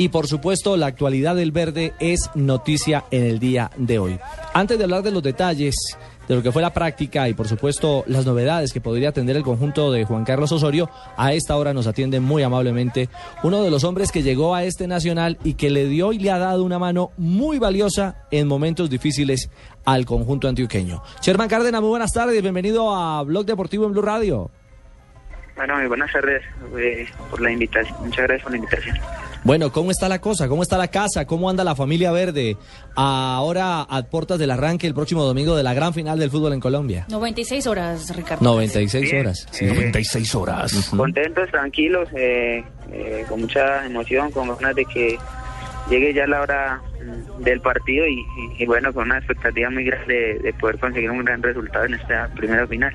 Y por supuesto, la actualidad del verde es noticia en el día de hoy. Antes de hablar de los detalles de lo que fue la práctica y por supuesto las novedades que podría atender el conjunto de Juan Carlos Osorio, a esta hora nos atiende muy amablemente uno de los hombres que llegó a este nacional y que le dio y le ha dado una mano muy valiosa en momentos difíciles al conjunto antioqueño. Sherman Cárdenas, muy buenas tardes, bienvenido a Blog Deportivo en Blue Radio. Bueno, muy buenas tardes eh, por la invitación. Muchas gracias por la invitación. Bueno, ¿cómo está la cosa? ¿Cómo está la casa? ¿Cómo anda la familia verde? Ahora a puertas del arranque el próximo domingo de la gran final del fútbol en Colombia. 96 horas, Ricardo. 96 Bien. horas. Eh, 96 horas. Contentos, tranquilos, eh, eh, con mucha emoción, con ganas de que llegue ya la hora mm, del partido y, y- y bueno, con una expectativa muy grande de, de poder conseguir un gran resultado en esta primera final.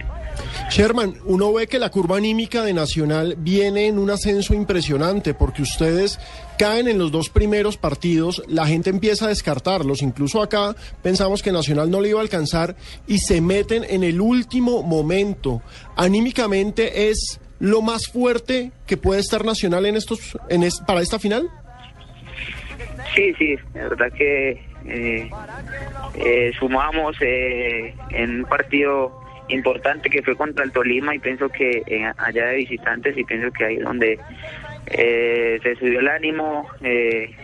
Sherman, uno ve que la curva anímica de Nacional viene en un ascenso impresionante porque ustedes caen en los dos primeros partidos, la gente empieza a descartarlos, incluso acá pensamos que Nacional no le iba a alcanzar y se meten en el último momento. Anímicamente es lo más fuerte que puede estar Nacional en estos en es- para esta final. Sí, sí, la verdad que eh, eh, sumamos eh, en un partido importante que fue contra el Tolima y pienso que eh, allá de visitantes y pienso que ahí donde eh, se subió el ánimo, eh,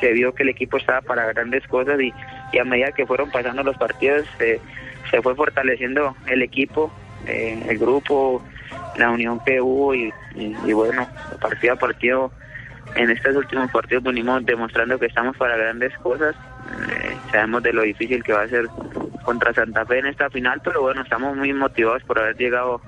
se vio que el equipo estaba para grandes cosas y, a medida que fueron pasando los partidos se fue fortaleciendo el equipo, eh, el grupo, la unión que hubo y, y- y bueno, partido a partido en estos últimos partidos venimos demostrando que estamos para grandes cosas. Eh, sabemos de lo difícil que va a ser contra Santa Fe en esta final, pero bueno, estamos muy motivados por haber llegado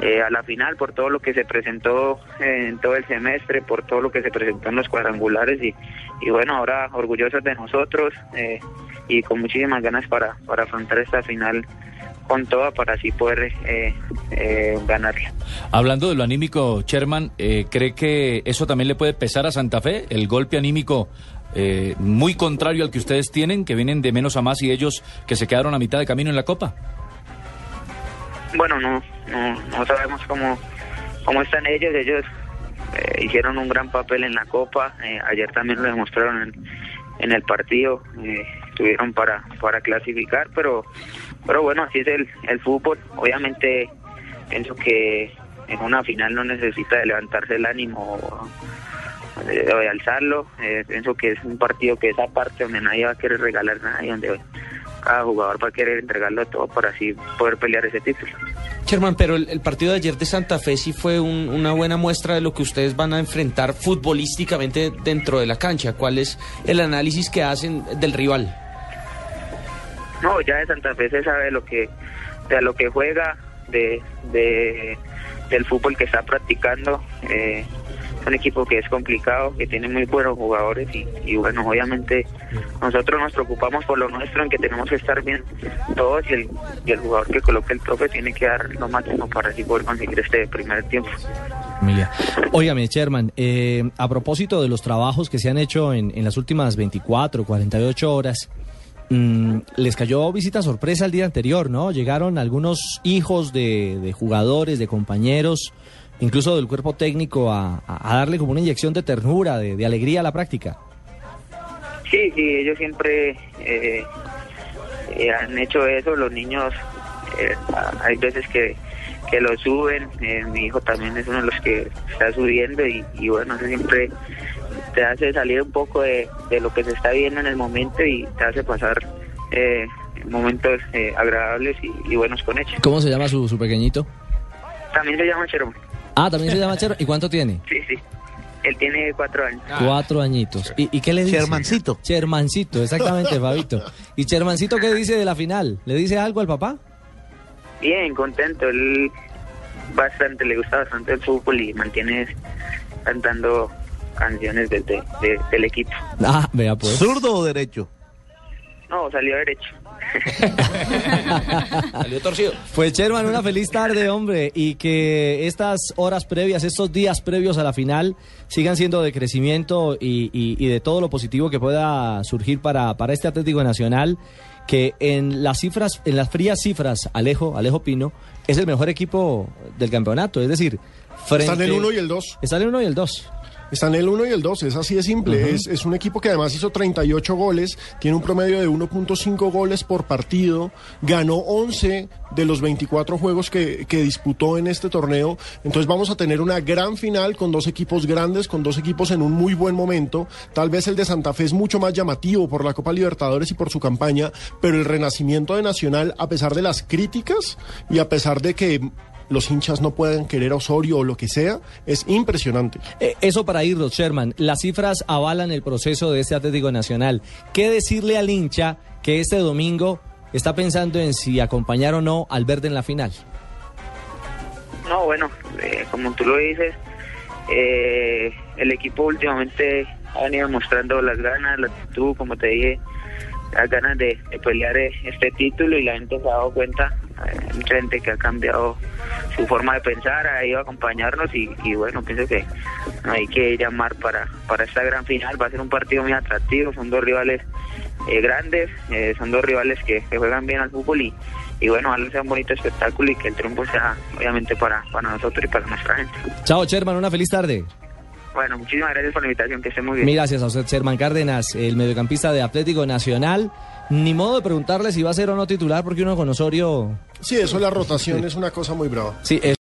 eh, a la final, por todo lo que se presentó en todo el semestre, por todo lo que se presentó en los cuadrangulares y, y bueno, ahora orgullosos de nosotros eh, y con muchísimas ganas para, para afrontar esta final con toda para así poder eh, eh, ganarla. Hablando de lo anímico, Sherman, eh, ¿cree que eso también le puede pesar a Santa Fe? El golpe anímico eh, muy contrario al que ustedes tienen, que vienen de menos a más y ellos que se quedaron a mitad de camino en la Copa. Bueno, no, no, no sabemos cómo, cómo están ellos. Ellos eh, hicieron un gran papel en la Copa. eh, ayer también lo demostraron en, en el partido. eh, estuvieron para, para clasificar, pero, pero bueno, así es el, el fútbol. Obviamente pienso que en una final no necesita de levantarse el ánimo de alzarlo. Eh, pienso que es un partido que es aparte, donde nadie va a querer regalar nada y donde cada jugador va a querer entregarlo todo para así poder pelear ese título. Sherman, pero el, el partido de ayer de Santa Fe sí fue un- una buena muestra de lo que ustedes van a enfrentar futbolísticamente dentro de la cancha. ¿Cuál es el análisis que hacen del rival? No, ya de Santa Fe se sabe lo que, de a lo que juega, de, de del fútbol que está practicando. Eh, es un equipo que es complicado, que tiene muy buenos jugadores y, y bueno, obviamente nosotros nos preocupamos por lo nuestro, en que tenemos que estar bien todos y el, y el jugador que coloque el profe tiene que dar lo máximo para así poder conseguir este primer tiempo. Mira, óigame, Sherman, eh, a propósito de los trabajos que se han hecho en, en las últimas 24, 48 horas, mm, les cayó visita sorpresa el día anterior, ¿no? Llegaron algunos hijos de, de jugadores, de compañeros, incluso del cuerpo técnico, a, a- darle como una inyección de ternura, de, de alegría a la práctica. Sí, sí, ellos siempre eh, eh, han hecho eso, los niños, eh, hay veces que, que lo suben, eh, mi hijo también es uno de los que está subiendo y, y bueno, eso siempre te hace salir un poco de, de lo que se está viendo en el momento y te hace pasar eh, momentos eh, agradables y, y buenos con ellos. ¿Cómo se llama su, su pequeñito? También se llama Cherón, Ah, también se llama Sherman. ¿Y cuánto tiene? sí, sí, él tiene cuatro años. Cuatro añitos. ¿Y, y qué le dice? Shermancito. Shermancito, exactamente, Fabito. ¿Y Shermancito qué dice de la final? ¿Le dice algo al papá? Bien, contento. Él bastante, le gusta bastante el fútbol y mantiene cantando canciones de, de- de- del equipo. Ah, vea pues. ¿Zurdo o derecho? No, salió derecho. Salió torcido. Pues Sherman, una feliz tarde, hombre, y que estas horas previas, estos días previos a la final, sigan siendo de crecimiento y, y- y de todo lo positivo que pueda surgir para, para este Atlético Nacional, que en las cifras, en las frías cifras, Alejo, Alejo Pino, es el mejor equipo del campeonato, es decir, frente... Están el 1 y el 2. Está el 1 y el 2. Están el 1 y el 2, es así de simple. es, es un equipo que además hizo 38 goles, tiene un promedio de 1.5 goles por partido, ganó 11 de los 24 juegos que, que disputó en este torneo. Entonces vamos a tener una gran final con dos equipos grandes, con dos equipos en un muy buen momento. Tal vez el de Santa Fe es mucho más llamativo por la Copa Libertadores y por su campaña, pero el renacimiento de Nacional, a pesar de las críticas y a pesar de que los hinchas no puedan querer a Osorio o lo que sea, es impresionante. Eh, Eso para irnos, Sherman. Las cifras avalan el proceso de este Atlético Nacional. ¿Qué decirle al hincha que este domingo está pensando en si acompañar o no al verde en la final? No, bueno, eh, como tú lo dices, eh, el equipo últimamente ha venido mostrando las ganas, la actitud, como te dije, las ganas de, de pelear eh, este título y la gente se ha dado cuenta, mucha gente que ha cambiado su forma de pensar, ha ido a acompañarnos y, bueno, pienso que hay que llamar para, para esta gran final, va a ser un partido muy atractivo, son dos rivales eh, grandes, eh, son dos rivales que, que juegan bien al fútbol y, y bueno, ojalá sea un bonito espectáculo y que el triunfo sea obviamente para, para nosotros y para nuestra gente. Chao, Sherman. Una feliz tarde. Bueno, muchísimas gracias por la invitación, que esté muy bien. Mil gracias a usted, Sherman Cárdenas, el mediocampista de Atlético Nacional. Ni modo de preguntarle si va a ser o no titular, porque uno con Osorio. Sí, eso la rotación es una cosa muy brava. Sí, es